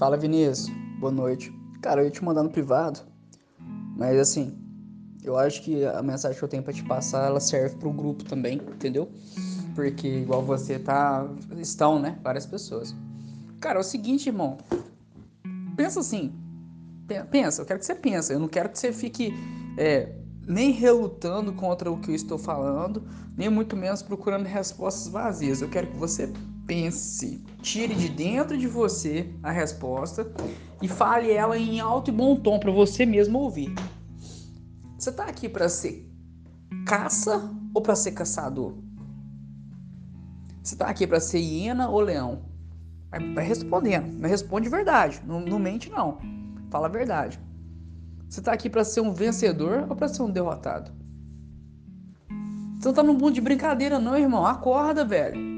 Fala Vinícius, boa noite. Cara, eu ia te mandar no privado, mas assim, eu acho que a mensagem que eu tenho para te passar, ela serve para o grupo também, entendeu? Porque igual você tá, estão, né, várias pessoas. Cara, é o seguinte, irmão. Pensa assim, pensa, eu quero que você pense, eu não quero que você fique é, nem relutando contra o que eu estou falando, nem muito menos procurando respostas vazias. Eu quero que você pense, tire de dentro de você a resposta e fale ela em alto e bom tom para você mesmo ouvir. Você tá aqui para ser caça ou para ser caçador? Você tá aqui para ser hiena ou leão? Vai, respondendo, mas responde verdade, não, não mente não. Fala a verdade. Você tá aqui para ser um vencedor ou para ser um derrotado? Você não tá num mundo de brincadeira não, irmão. Acorda, velho.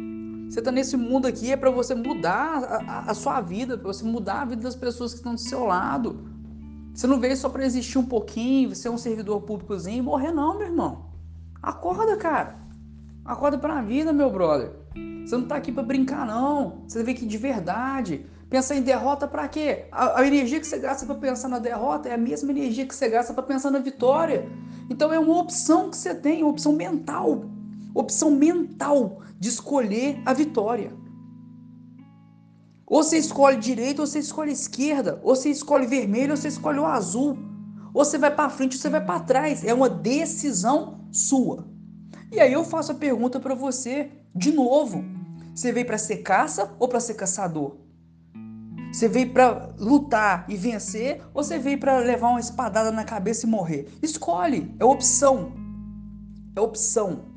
Você está nesse mundo aqui é para você mudar a, a, sua vida, para você mudar a vida das pessoas que estão do seu lado. Você não veio só para existir um pouquinho, ser um servidor públicozinho e morrer não, meu irmão. Acorda, cara. Acorda para a vida, meu brother. Você não está aqui para brincar não. Você vem aqui de verdade. Pensar em derrota para quê? A, a, energia que você gasta para pensar na derrota é a mesma energia que você gasta para pensar na vitória. Então é uma opção que você tem, uma opção mental opção mental de escolher a vitória. Ou você escolhe direita, ou você escolhe esquerda, ou você escolhe vermelho, ou você escolhe o azul. Ou você vai para frente, ou você vai para trás. É uma decisão sua. E aí eu faço a pergunta para você de novo. Você veio para ser caça ou para ser caçador? Você veio para lutar e vencer ou você veio para levar uma espadada na cabeça e morrer? Escolhe, é opção. É opção.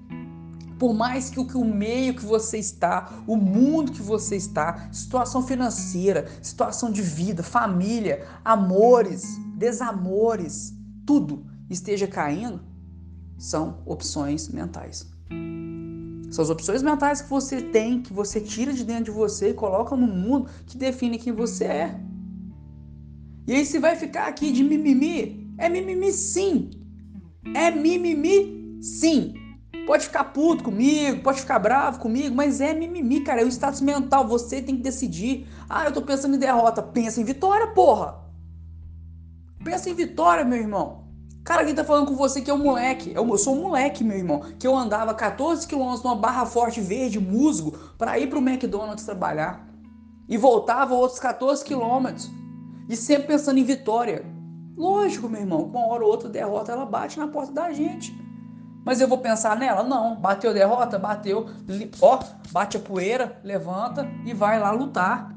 Por mais que o, que o meio que você está, o mundo que você está, situação financeira, situação de vida, família, amores, desamores, tudo esteja caindo, são opções mentais. São as opções mentais que você tem, que você tira de dentro de você e coloca no mundo que define quem você é. E aí você vai ficar aqui de mimimi? É mimimi sim. É mimimi sim. Pode ficar puto comigo, pode ficar bravo comigo, mas é mimimi, cara. É o status mental. Você tem que decidir. Ah, eu tô pensando em derrota. Pensa em vitória, porra. Pensa em vitória, meu irmão. Cara, quem tá falando com você que é um moleque. Eu sou um moleque, meu irmão. Que eu andava 14 quilômetros numa barra forte verde, musgo, para ir pro McDonald's trabalhar. E voltava outros 14 quilômetros. E sempre pensando em vitória. Lógico, meu irmão, uma hora ou outra derrota ela bate na porta da gente. Mas eu vou pensar nela? Não. Bateu derrota? Bateu. Ó, bate a poeira, levanta e vai lá lutar.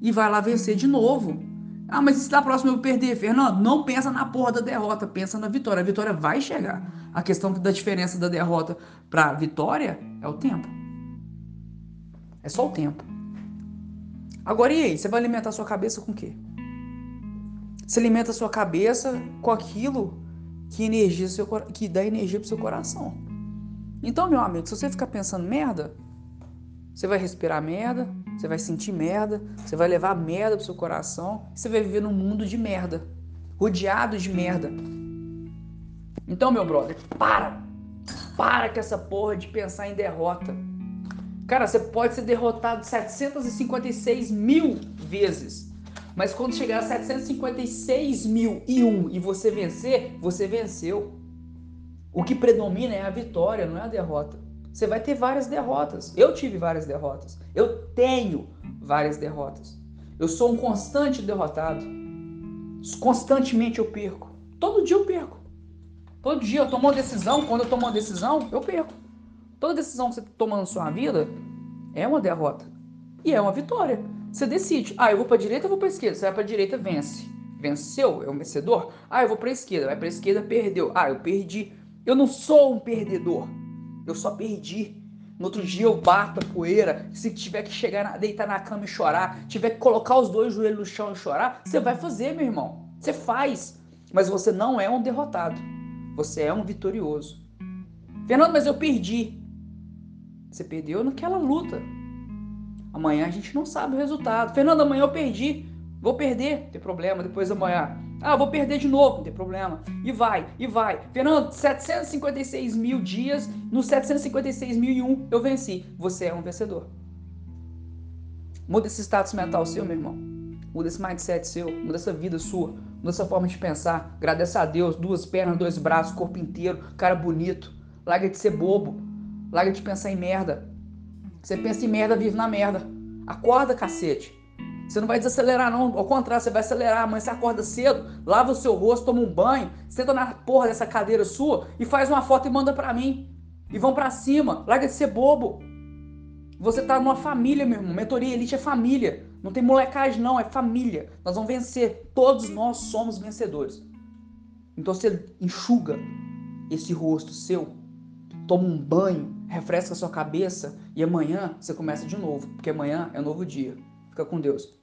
E vai lá vencer de novo. Ah, mas se da próxima eu perder, Fernando, não pensa na porra da derrota, pensa na vitória. A vitória vai chegar. A questão da diferença da derrota para vitória é o tempo. É só o tempo. Agora e aí? Você vai alimentar sua cabeça com o quê? Você alimenta sua cabeça com aquilo que, energia seu, que dá energia pro seu coração. Então, meu amigo, se você ficar pensando merda, você vai respirar merda, você vai sentir merda, você vai levar merda pro seu coração, você vai viver num mundo de merda, rodeado de merda. Então, meu brother, para! Para com essa porra de pensar em derrota. Cara, você pode ser derrotado 756 mil vezes. Mas quando chegar a 756 mil e um e você vencer, você venceu. O que predomina é a vitória, não é a derrota. Você vai ter várias derrotas. Eu tive várias derrotas. Eu tenho várias derrotas. Eu sou um constante derrotado. Constantemente eu perco. Todo dia eu perco. Todo dia eu tomo uma decisão. Quando eu tomo uma decisão, eu perco. Toda decisão que você toma na sua vida é uma derrota. E é uma vitória. Você decide. Ah, eu vou para direita ou vou para esquerda? Você vai para direita, vence. Venceu? É um vencedor? Ah, eu vou para esquerda. Vai para esquerda, perdeu. Ah, eu perdi. Eu não sou um perdedor. Eu só perdi. No outro dia eu bato a poeira. Se tiver que chegar, na, deitar na cama e chorar, tiver que colocar os dois joelhos no chão e chorar, você vai fazer, meu irmão. Você faz. Mas você não é um derrotado. Você é um vitorioso. Fernando, mas eu perdi. Você perdeu naquela luta. Amanhã a gente não sabe o resultado. Fernando, amanhã eu perdi. Vou perder, não tem problema. Depois amanhã. Ah, vou perder de novo, não tem problema. E vai, e vai. Fernando, 756 mil dias, no 756.001 eu venci. Você é um vencedor. Muda esse status mental seu, meu irmão. Muda esse mindset seu, muda essa vida sua, muda essa forma de pensar. Agradece a Deus, duas pernas, dois braços, corpo inteiro, cara bonito. Larga de ser bobo. Larga de pensar em merda. Você pensa em merda, vive na merda. Acorda, cacete. Você não vai desacelerar, não. Ao contrário, você vai acelerar. Amanhã você acorda cedo, lava o seu rosto, toma um banho, senta na porra dessa cadeira sua e faz uma foto e manda pra mim. E vão pra cima. Larga de ser bobo. Você tá numa família, meu irmão. Mentoria Elite é família. Não tem molecagem, não. É família. Nós vamos vencer. Todos nós somos vencedores. Então você enxuga esse rosto seu, toma um banho, refresca sua cabeça e amanhã você começa de novo, porque amanhã é um novo dia. Fica com Deus.